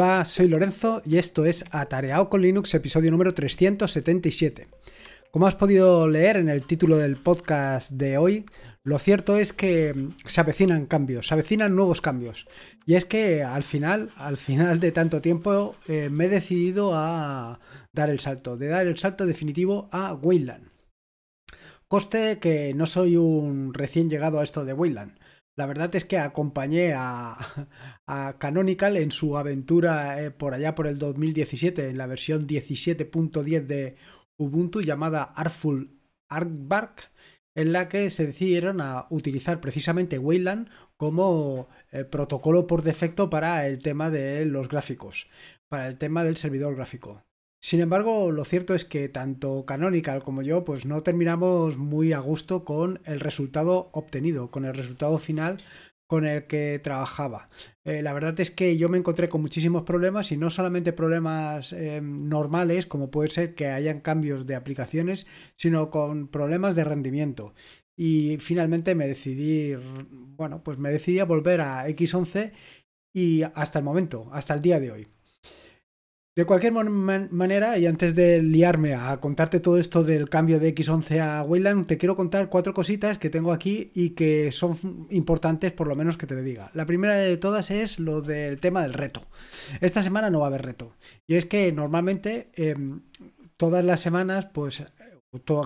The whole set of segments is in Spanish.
Hola, soy Lorenzo y esto es Atareado con Linux, episodio número 377. Como has podido leer en el título del podcast de hoy, lo cierto es que se avecinan cambios, se avecinan nuevos cambios. Y es que al final, al final de tanto tiempo, eh, me he decidido a dar el salto, de dar el salto definitivo a Wayland. Coste que no soy un recién llegado a esto de Wayland. La verdad es que acompañé a, Canonical en su aventura eh, por allá por el 2017, en la versión 17.10 de Ubuntu llamada Artful Artbark, en la que se decidieron a utilizar precisamente Wayland como eh, protocolo por defecto para el tema de los gráficos, para el tema del servidor gráfico. Sin embargo, lo cierto es que tanto Canonical como yo pues no terminamos muy a gusto con el resultado obtenido, con el resultado final con el que trabajaba. Eh, la verdad es que yo me encontré con muchísimos problemas y no solamente problemas em, normales, como puede ser que hayan cambios de aplicaciones, sino con problemas de rendimiento. Y finalmente me decidí, bueno, pues me decidí a volver a X11 y hasta el momento, hasta el día de hoy. De cualquier manera, y antes de liarme a contarte todo esto del cambio de X11 a Wayland, te quiero contar cuatro cositas que tengo aquí y que son importantes, por lo menos que te diga. La primera de todas es lo del tema del reto. Esta semana no va a haber reto. Y es que normalmente em, todas las semanas, pues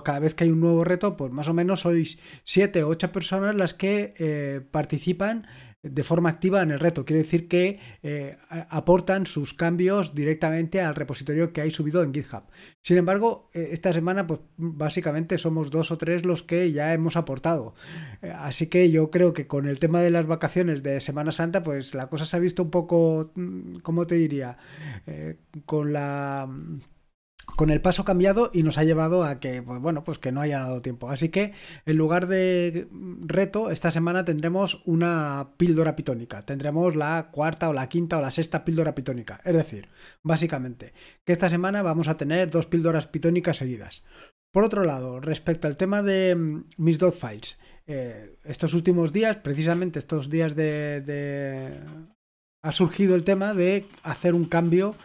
cada vez que hay un nuevo reto, pues más o menos sois siete o ocho personas las que eh, participan de forma activa en el reto. Quiere decir que eh, aportan sus cambios directamente al repositorio que hay subido en GitHub. Sin embargo, eh, esta semana, pues básicamente somos dos o tres los que ya hemos aportado. Eh, así que yo creo que con el tema de las vacaciones de Semana Santa, pues la cosa se ha visto un poco, mm, ¿cómo te diría? con la con el paso cambiado y nos ha llevado a que, pues bueno, pues que no haya dado tiempo. Así que en lugar de reto, esta semana tendremos una píldora pitónica. Tendremos la cuarta o la quinta o la sexta píldora pitónica. Es decir, básicamente, que esta semana vamos a tener dos píldoras pitónicas seguidas. Por otro lado, respecto al tema de mm, mis dot files, eh, estos últimos días, precisamente estos días de... ha surgido el tema de hacer un cambio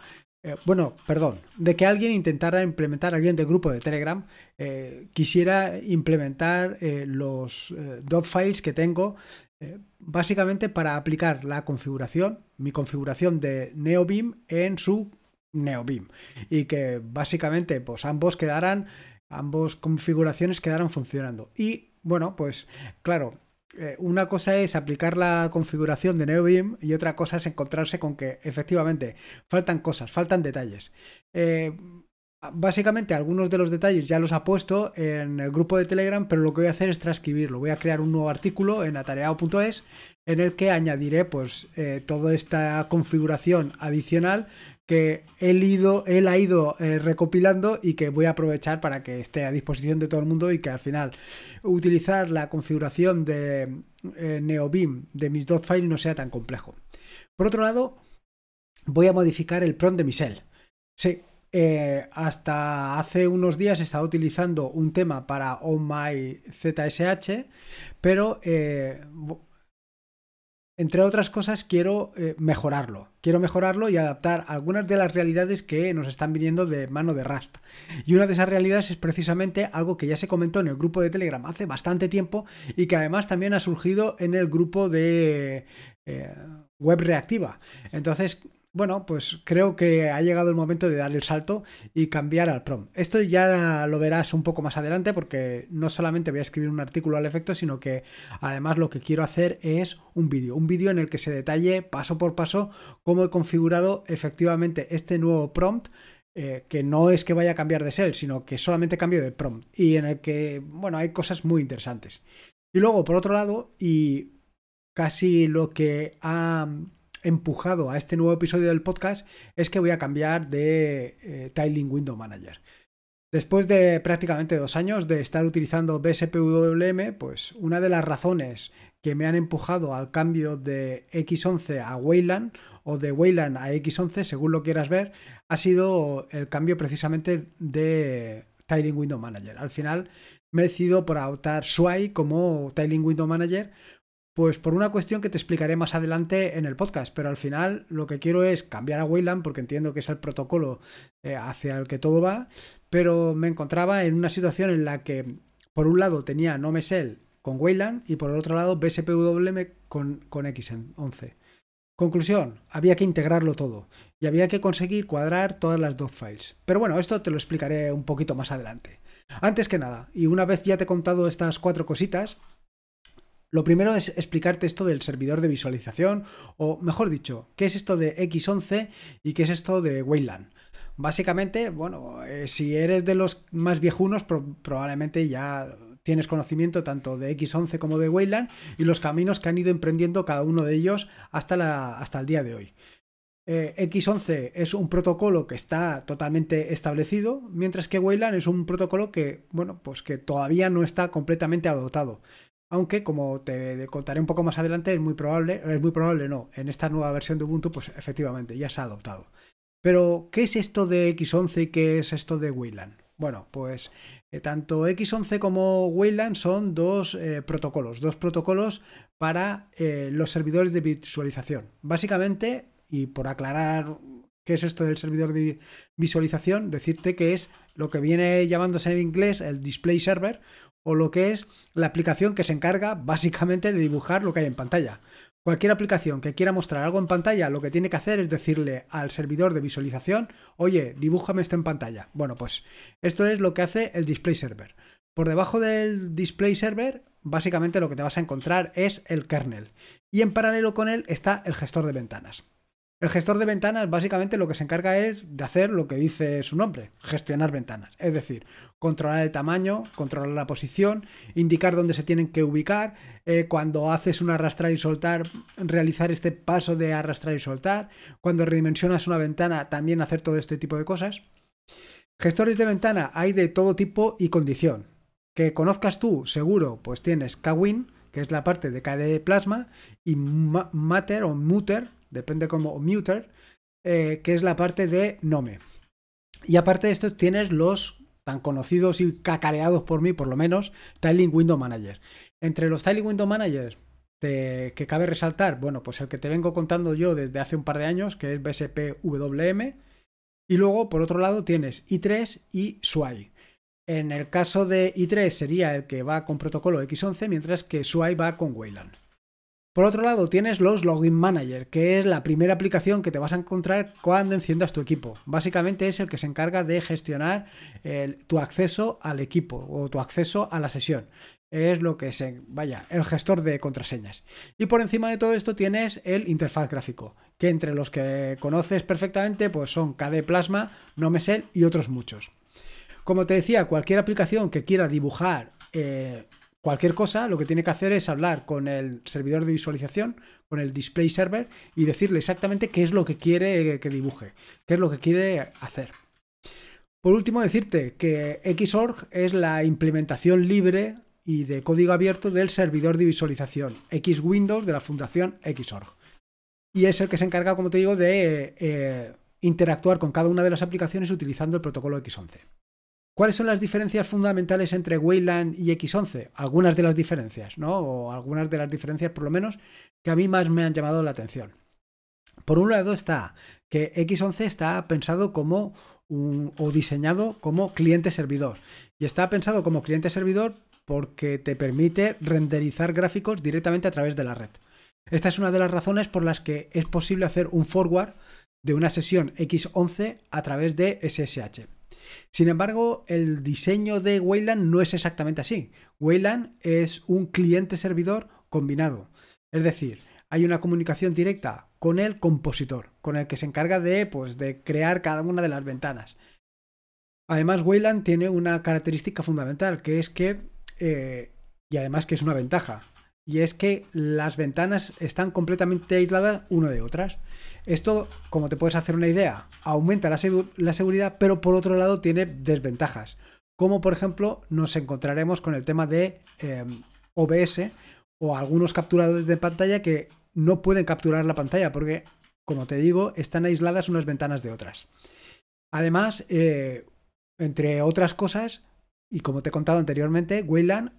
eh, bueno, perdón, de que alguien intentara implementar, alguien del grupo de Telegram eh, quisiera implementar eh, los dot files que tengo básicamente para aplicar la configuración, mi configuración de NeoBeam en su NeoBeam y que básicamente pues ambos quedaran, ambos configuraciones quedaran funcionando. Y bueno, pues claro, una cosa es aplicar la configuración de NeoBeam y otra cosa es encontrarse con que efectivamente faltan cosas, faltan detalles. Eh, básicamente algunos de los detalles ya los ha puesto en el grupo de Telegram, pero lo que voy a hacer es transcribirlo. Voy a crear un nuevo artículo en atareado.es en el que añadiré pues eh, toda esta configuración adicional que él, ido, él ha ido eh, recopilando y que voy a aprovechar para que esté a disposición de todo el mundo y que al final utilizar la configuración de eh, NeoBeam de mis dot files no sea tan complejo. Por otro lado, voy a modificar el prompt de mi cell. Sí, eh, hasta hace unos días he estado utilizando un tema para On My ZSH, pero entre otras cosas, quiero eh, mejorarlo. Quiero mejorarlo y adaptar algunas de las realidades que nos están viniendo de mano de Rust. Y una de esas realidades es precisamente algo que ya se comentó en el grupo de Telegram hace bastante tiempo y que además también ha surgido en el grupo de eh, web reactiva. Entonces, bueno, pues creo que ha llegado el momento de dar el salto y cambiar al prom. Esto ya lo verás un poco más adelante porque no solamente voy a escribir un artículo al efecto, sino que además lo que quiero hacer es un vídeo, un vídeo en el que se detalle paso por paso cómo he configurado efectivamente este nuevo prompt eh, que no es que vaya a cambiar de cell, sino que solamente cambio de prompt y en el que, bueno, hay cosas muy interesantes. Y luego, por otro lado, y casi lo que ha empujado a este nuevo episodio del podcast es que voy a cambiar de eh, Tiling Window Manager. Después de prácticamente dos años de estar utilizando BSPWM, pues una de las razones que me han empujado al cambio de X11 a Wayland o de Wayland a X11, según lo quieras ver, ha sido el cambio precisamente de Tiling Window Manager. Al final me he decidido por adoptar Sway como Tiling Window Manager Pues por una cuestión que te explicaré más adelante en el podcast, pero al final lo que quiero es cambiar a Wayland porque entiendo que es el protocolo eh, hacia el que todo va, pero me encontraba en una situación en la que por un lado tenía NoMesel con Wayland y por el otro lado BSPWM con, con X11. Conclusión, había que integrarlo todo y había que conseguir cuadrar todas las dos files. Pero bueno, esto te lo explicaré un poquito más adelante. Antes que nada, y una vez ya te he contado estas cuatro cositas, lo primero es explicarte esto del servidor de visualización, o mejor dicho, qué es esto de X11 y qué es esto de Wayland. Básicamente, bueno, eh, si eres de los más viejunos, probablemente ya tienes conocimiento tanto de X11 como de Wayland y los caminos que han ido emprendiendo cada uno de ellos hasta, hasta el día de hoy. Eh, X11 es un protocolo que está totalmente establecido, mientras que Wayland es un protocolo que, bueno, pues que todavía no está completamente adoptado. Aunque, como te contaré un poco más adelante, es muy probable, es muy probable no, en esta nueva versión de Ubuntu, pues efectivamente ya se ha adoptado. Pero, ¿qué es esto de X11 y qué es esto de Wayland? Bueno, pues eh, tanto X11 como Wayland son dos eh, protocolos, dos protocolos para eh, los servidores de visualización. Básicamente, y por aclarar qué es esto del servidor de visualización, decirte que es lo que viene llamándose en inglés el display server o lo que es la aplicación que se encarga básicamente de dibujar lo que hay en pantalla. Cualquier aplicación que quiera mostrar algo en pantalla, lo que tiene que hacer es decirle al servidor de visualización, oye, dibújame esto en pantalla. Bueno, pues esto es lo que hace el display server. Por debajo del display server, básicamente lo que te vas a encontrar es el kernel. Y en paralelo con él está el gestor de ventanas. El gestor de ventanas básicamente lo que se encarga es de hacer lo que dice su nombre, gestionar ventanas. Es decir, controlar el tamaño, controlar la posición, indicar dónde se tienen que ubicar, eh, cuando haces un arrastrar y soltar, realizar este paso de arrastrar y soltar, cuando redimensionas una ventana, también hacer todo este tipo de cosas. Gestores de ventana hay de todo tipo y condición. Que conozcas tú, seguro, pues tienes KWin, que es la parte de KDE Plasma, y Matter o Mutter, depende como Muter, eh, que es la parte de Nome. Y aparte de esto tienes los tan conocidos y cacareados por mí, por lo menos, Tiling Window Manager. Entre los Tiling Window Managers que cabe resaltar, bueno, pues el que te vengo contando yo desde hace un par de años, que es BSPWM. Y luego, por otro lado, tienes i3 y SWI. En el caso de i3 sería el que va con protocolo X11, mientras que SWI va con Wayland. Por otro lado, tienes los Login Manager, que es la primera aplicación que te vas a encontrar cuando enciendas tu equipo. Básicamente es el que se encarga de gestionar tu acceso al equipo o tu acceso a la sesión. Es lo que se, vaya, el gestor de contraseñas. Y por encima de todo esto tienes el interfaz gráfico, que entre los que conoces perfectamente pues son KD Plasma, Nomesel y otros muchos. Como te decía, cualquier aplicación que quiera dibujar eh, cualquier cosa, lo que tiene que hacer es hablar con el servidor de visualización, con el display server y decirle exactamente qué es lo que quiere que dibuje, qué es lo que quiere hacer. Por último, decirte que Xorg es la implementación libre y de código abierto del servidor de visualización X Windows de la fundación Xorg. Y es el que se encarga, como te digo, de eh, interactuar con cada una de las aplicaciones utilizando el protocolo X11. ¿Cuáles son las diferencias fundamentales entre Wayland y X11? Algunas de las diferencias, ¿no? O algunas de las diferencias, por lo menos, que a mí más me han llamado la atención. Por un lado está que X11 está pensado como un, o diseñado como cliente-servidor. Y está pensado como cliente-servidor porque te permite renderizar gráficos directamente a través de la red. Esta es una de las razones por las que es posible hacer un forward de una sesión X11 a través de SSH. Sin embargo, el diseño de Wayland no es exactamente así. Wayland es un cliente-servidor combinado. Es decir, hay una comunicación directa con el compositor, con el que se encarga de, pues, de crear cada una de las ventanas. Además, Wayland tiene una característica fundamental, que es que, eh, y además que es una ventaja, y es que las ventanas están completamente aisladas una de otras. Esto, como te puedes hacer una idea, aumenta la, seguridad, pero por otro lado tiene desventajas. Como por ejemplo nos encontraremos con el tema de em, OBS o algunos capturadores de pantalla que no pueden capturar la pantalla porque, como te digo, están aisladas unas ventanas de otras. Además, eh, entre otras cosas, y como te he contado anteriormente, Wayland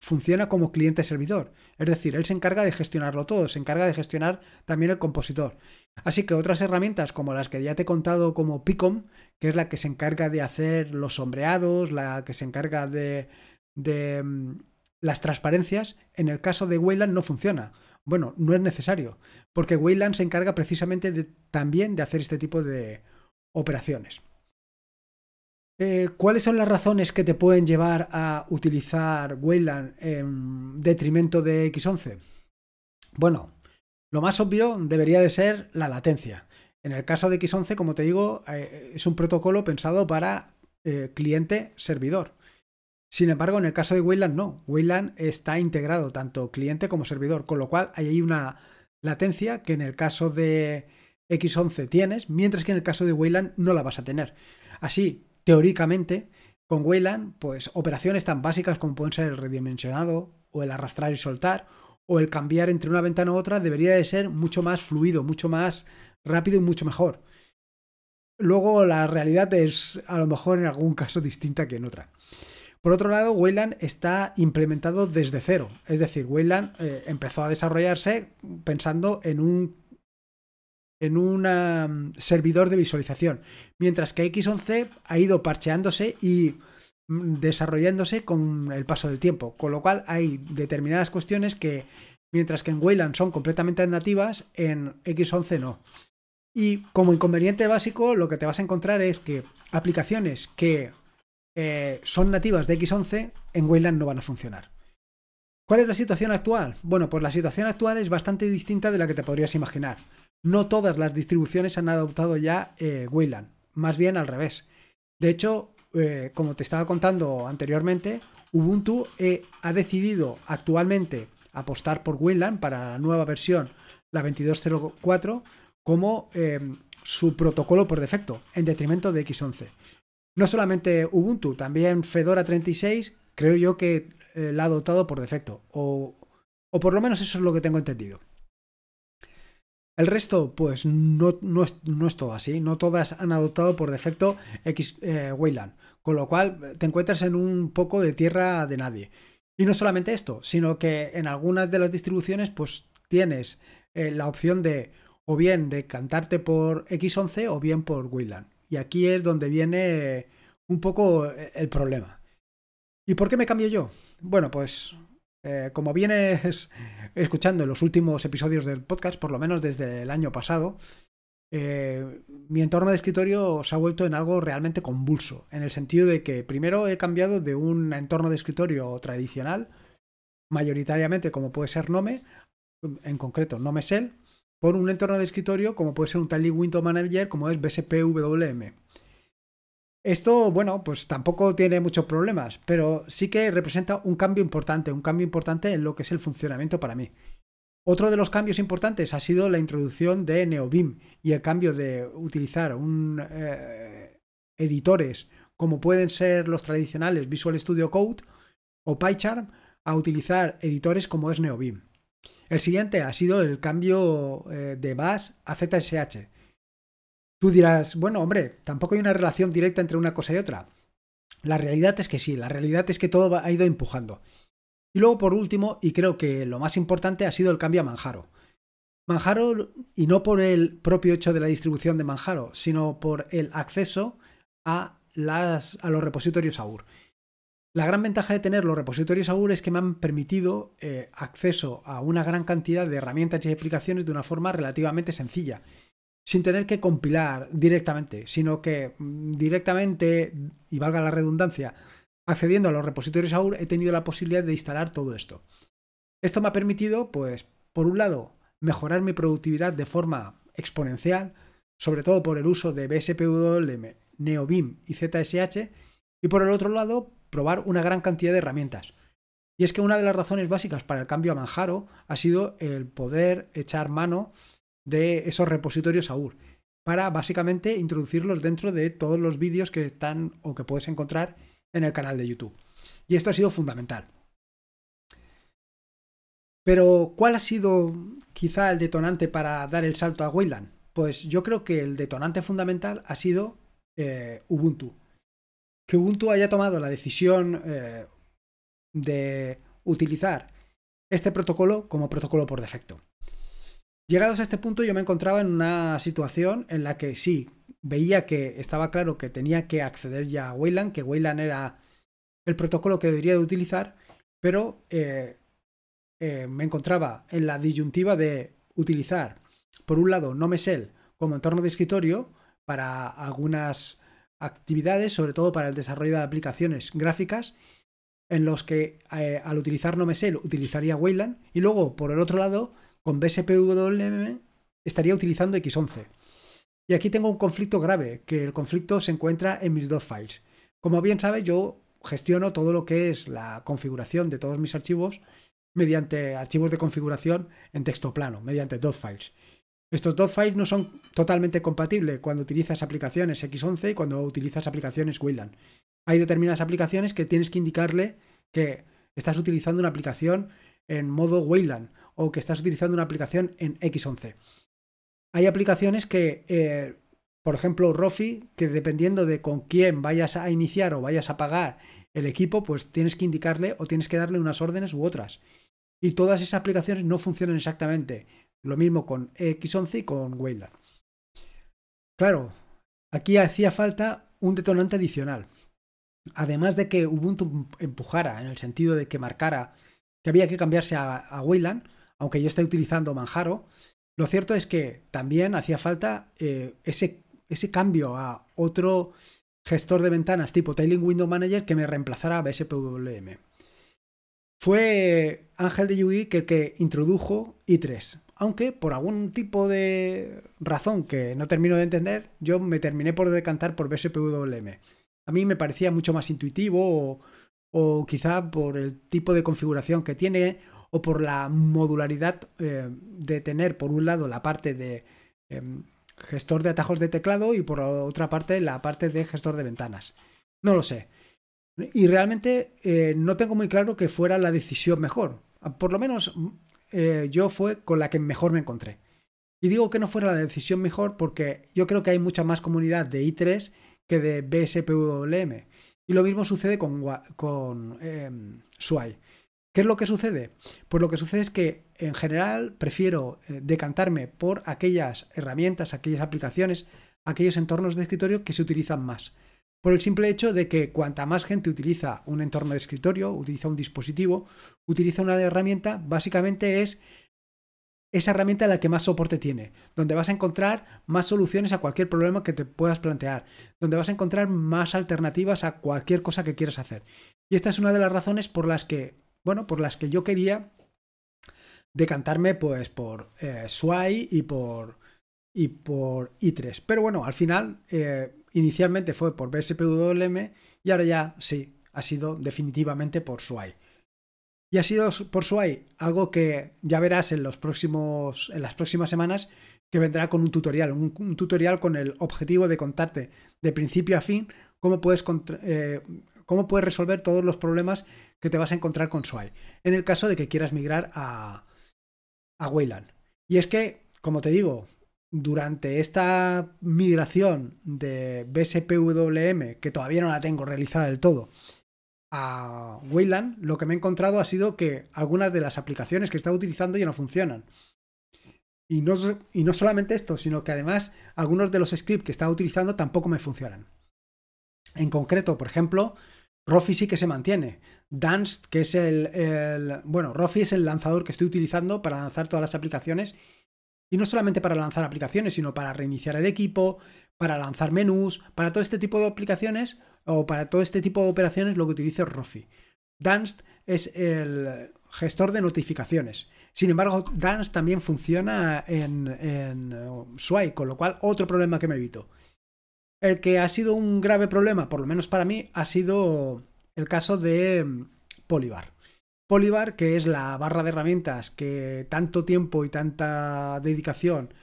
funciona como cliente-servidor. Es decir, él se encarga de gestionarlo todo, se encarga de gestionar también el compositor. Así que otras herramientas como las que ya te he contado como Picom, que es la que se encarga de hacer los sombreados, la que se encarga de, mm, las transparencias, en el caso de Wayland no funciona. Bueno, no es necesario, porque Wayland se encarga precisamente de, también de hacer este tipo de operaciones. Eh, ¿Cuáles son las razones que te pueden llevar a utilizar Wayland en detrimento de X11? Bueno, lo más obvio debería de ser la latencia. En el caso de X11, como te digo, eh, es un protocolo pensado para eh, cliente-servidor. Sin embargo, en el caso de Wayland no. Wayland está integrado tanto cliente como servidor, con lo cual hay una latencia que en el caso de X11 tienes, mientras que en el caso de Wayland no la vas a tener. Así, teóricamente, con Wayland, pues operaciones tan básicas como pueden ser el redimensionado o el arrastrar y soltar o el cambiar entre una ventana u otra debería de ser mucho más fluido, mucho más rápido y mucho mejor. Luego la realidad es a lo mejor en algún caso distinta que en otra. Por otro lado, Wayland está implementado desde cero. Es decir, Wayland eh, empezó a desarrollarse pensando en un en un servidor de visualización, mientras que X11 ha ido parcheándose y mm, desarrollándose con el paso del tiempo, con lo cual hay determinadas cuestiones que, mientras que en Wayland son completamente nativas, en X11 no. Y como inconveniente básico, lo que te vas a encontrar es que aplicaciones que eh, son nativas de X11 en Wayland no van a funcionar. ¿Cuál es la situación actual? Bueno, pues la situación actual es bastante distinta de la que te podrías imaginar no todas las distribuciones han adoptado ya eh, Wayland, más bien al revés. De hecho, eh, como te estaba contando anteriormente, Ubuntu eh, ha decidido actualmente apostar por Wayland para la nueva versión, la 22.04, como em, su protocolo por defecto, en detrimento de X11. No solamente Ubuntu, también Fedora 36, creo yo que la ha adoptado por defecto, o por lo menos eso es lo que tengo entendido. El resto, pues no, no, es, todo así. No todas han adoptado por defecto X eh, Wayland. Con lo cual te encuentras en un poco de tierra de nadie. Y no solamente esto, sino que en algunas de las distribuciones, pues tienes eh, la opción de o bien de cantarte por X11 o bien por Wayland. Y aquí es donde viene un poco eh, el problema. ¿Y por qué me cambio yo? Bueno, pues eh, como vienes escuchando en los últimos episodios del podcast, por lo menos desde el año pasado, eh, mi entorno de escritorio se ha vuelto en algo realmente convulso, en el sentido de que primero he cambiado de un entorno de escritorio tradicional, mayoritariamente como puede ser Nome, en concreto Nome Shell, por un entorno de escritorio como puede ser un Tally Window Manager como es BSPWM. Esto, bueno, pues tampoco tiene muchos problemas, pero sí que representa un cambio importante, un cambio importante en lo que es el funcionamiento para mí. Otro de los cambios importantes ha sido la introducción de NeoBeam y el cambio de utilizar un, eh, editores como pueden ser los tradicionales Visual Studio Code o PyCharm a utilizar editores como es NeoBeam. El siguiente ha sido el cambio eh, de Bash a ZSH Tú dirás, bueno, hombre, tampoco hay una relación directa entre una cosa y otra. La realidad es que sí, la realidad es que todo ha ido empujando. Y luego, por último, y creo que lo más importante, ha sido el cambio a Manjaro. Manjaro, y no por el propio hecho de la distribución de Manjaro, sino por el acceso a, las, a los repositorios AUR. La gran ventaja de tener los repositorios AUR es que me han permitido eh, acceso a una gran cantidad de herramientas y aplicaciones de una forma relativamente sencilla sin tener que compilar directamente, sino que mm, directamente, y valga la redundancia, accediendo a los repositorios AUR he tenido la posibilidad de instalar todo esto. Esto me ha permitido, pues, por un lado, mejorar mi productividad de forma exponencial, sobre todo por el uso de BSPWM, NeoBeam y ZSH, y por el otro lado, probar una gran cantidad de herramientas. Y es que una de las razones básicas para el cambio a Manjaro ha sido el poder echar mano de esos repositorios AUR para básicamente introducirlos dentro de todos los vídeos que están o que puedes encontrar en el canal de YouTube. Y esto ha sido fundamental. Pero, ¿cuál ha sido quizá el detonante para dar el salto a Wayland? Pues yo creo que el detonante fundamental ha sido eh, Ubuntu. Que Ubuntu haya tomado la decisión eh, de utilizar este protocolo como protocolo por defecto. Llegados a este punto yo me encontraba en una situación en la que sí, veía que estaba claro que tenía que acceder ya a Wayland, que Wayland era el protocolo que debería de utilizar, pero eh, eh, me encontraba en la disyuntiva de utilizar, por un lado, NoMesel como entorno de escritorio para algunas actividades, sobre todo para el desarrollo de aplicaciones gráficas, en los que eh, al utilizar NoMesel utilizaría Wayland y luego, por el otro lado, con BSPWM estaría utilizando X11. Y aquí tengo un conflicto grave, que el conflicto se encuentra en mis dos files. Como bien sabe, yo gestiono todo lo que es la configuración de todos mis archivos mediante archivos de configuración en texto plano, mediante dot files. Estos dot files no son totalmente compatibles cuando utilizas aplicaciones X11 y cuando utilizas aplicaciones Wayland. Hay determinadas aplicaciones que tienes que indicarle que estás utilizando una aplicación en modo Wayland o que estás utilizando una aplicación en X11. Hay aplicaciones que, eh, por ejemplo, Rofi, que dependiendo de con quién vayas a iniciar o vayas a pagar el equipo, pues tienes que indicarle o tienes que darle unas órdenes u otras. Y todas esas aplicaciones no funcionan exactamente. Lo mismo con X11 y con Wayland. Claro, aquí hacía falta un detonante adicional. Además de que Ubuntu empujara en el sentido de que marcara que había que cambiarse a, Wayland, aunque yo esté utilizando Manjaro, lo cierto es que también hacía falta eh, ese, ese cambio a otro gestor de ventanas tipo Tailing Window Manager que me reemplazara a BSPWM. Fue Ángel de Yui que, que introdujo i3, aunque por algún tipo de razón que no termino de entender, yo me terminé por decantar por BSPWM. A mí me parecía mucho más intuitivo o, quizá por el tipo de configuración que tiene o por la modularidad eh, de tener por un lado la parte de em, gestor de atajos de teclado y por otra parte la parte de gestor de ventanas. No lo sé. Y realmente eh, no tengo muy claro que fuera la decisión mejor. Por lo menos eh, yo fue con la que mejor me encontré. Y digo que no fuera la decisión mejor porque yo creo que hay mucha más comunidad de i3 que de BSPWM. Y lo mismo sucede con, con em, SWI. ¿Qué es lo que sucede? Pues lo que sucede es que en general prefiero eh, decantarme por aquellas herramientas, aquellas aplicaciones, aquellos entornos de escritorio que se utilizan más. Por el simple hecho de que cuanta más gente utiliza un entorno de escritorio, utiliza un dispositivo, utiliza una herramienta, básicamente es esa herramienta la que más soporte tiene, donde vas a encontrar más soluciones a cualquier problema que te puedas plantear, donde vas a encontrar más alternativas a cualquier cosa que quieras hacer. Y esta es una de las razones por las que bueno, por las que yo quería decantarme pues por eh, SWI y por, y por i3. Pero bueno, al final eh, inicialmente fue por BSPWM y ahora ya sí, ha sido definitivamente por SWI. Y ha sido por SWI algo que ya verás en, los próximos, en las próximas semanas que vendrá con un tutorial, un, tutorial con el objetivo de contarte de principio a fin cómo puedes, eh, cómo puedes resolver todos los problemas que te vas a encontrar con SWI, en el caso de que quieras migrar a, a Wayland. Y es que, como te digo, durante esta migración de BSPWM, que todavía no la tengo realizada del todo, a Wayland, lo que me he encontrado ha sido que algunas de las aplicaciones que estaba utilizando ya no funcionan. Y no, y no solamente esto, sino que además algunos de los scripts que estaba utilizando tampoco me funcionan. En concreto, por ejemplo, Rofi sí que se mantiene. Danst, que es el, Bueno, Rofi es el lanzador que estoy utilizando para lanzar todas las aplicaciones. Y no solamente para lanzar aplicaciones, sino para reiniciar el equipo, para lanzar menús, para todo este tipo de aplicaciones o para todo este tipo de operaciones lo que utilizo es Rofi. Danst es el gestor de notificaciones. Sin embargo, Danst también funciona en, en Sway, con lo cual otro problema que me evito. El que ha sido un grave problema, por lo menos para mí, ha sido el caso de mm, Polybar. Polybar, que es la barra de herramientas que tanto tiempo y tanta dedicación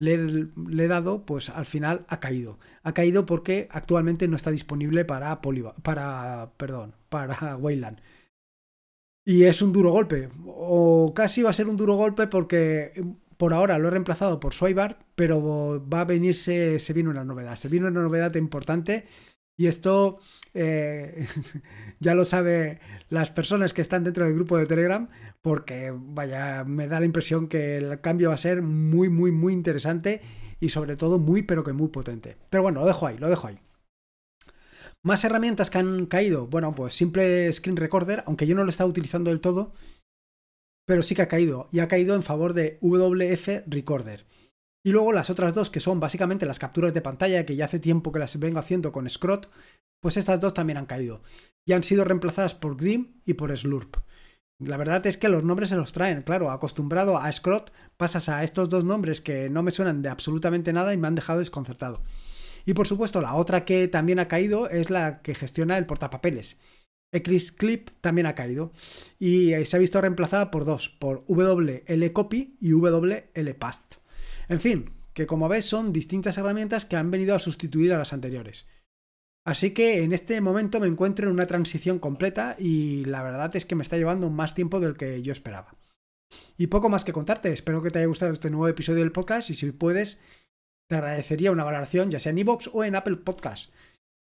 le, he dado, pues al final ha caído. Ha caído porque actualmente no está disponible para Polybar, para, perdón, para Wayland. Y es un duro golpe, o casi va a ser un duro golpe porque por ahora lo he reemplazado por Swibar, pero va a venirse, se viene una novedad. Se viene una novedad importante Y esto eh, ya lo sabe las personas que están dentro del grupo de Telegram, porque vaya, me da la impresión que el cambio va a ser muy, muy, muy interesante y sobre todo muy, pero que muy potente. Pero bueno, lo dejo ahí, lo dejo ahí. Más herramientas que han caído. Bueno, pues simple Screen Recorder, aunque yo no lo estaba utilizando del todo, pero sí que ha caído. Y ha caído en favor de WF Recorder. Y luego las otras dos, que son básicamente las capturas de pantalla, que ya hace tiempo que las vengo haciendo con Scrot, pues estas dos también han caído. Y han sido reemplazadas por Grim y por Slurp. La verdad es que los nombres se los traen, claro, acostumbrado a Scrot, pasas a estos dos nombres que no me suenan de absolutamente nada y me han dejado desconcertado. Y por supuesto, la otra que también ha caído es la que gestiona el portapapeles. Clip también ha caído y se ha visto reemplazada por dos, por WL Copy y WL Past. En fin, que como ves son distintas herramientas que han venido a sustituir a las anteriores. Así que en este momento me encuentro en una transición completa y la verdad es que me está llevando más tiempo del que yo esperaba. Y poco más que contarte, espero que te haya gustado este nuevo episodio del podcast y si puedes te agradecería una valoración ya sea en iVoox o en Apple Podcast.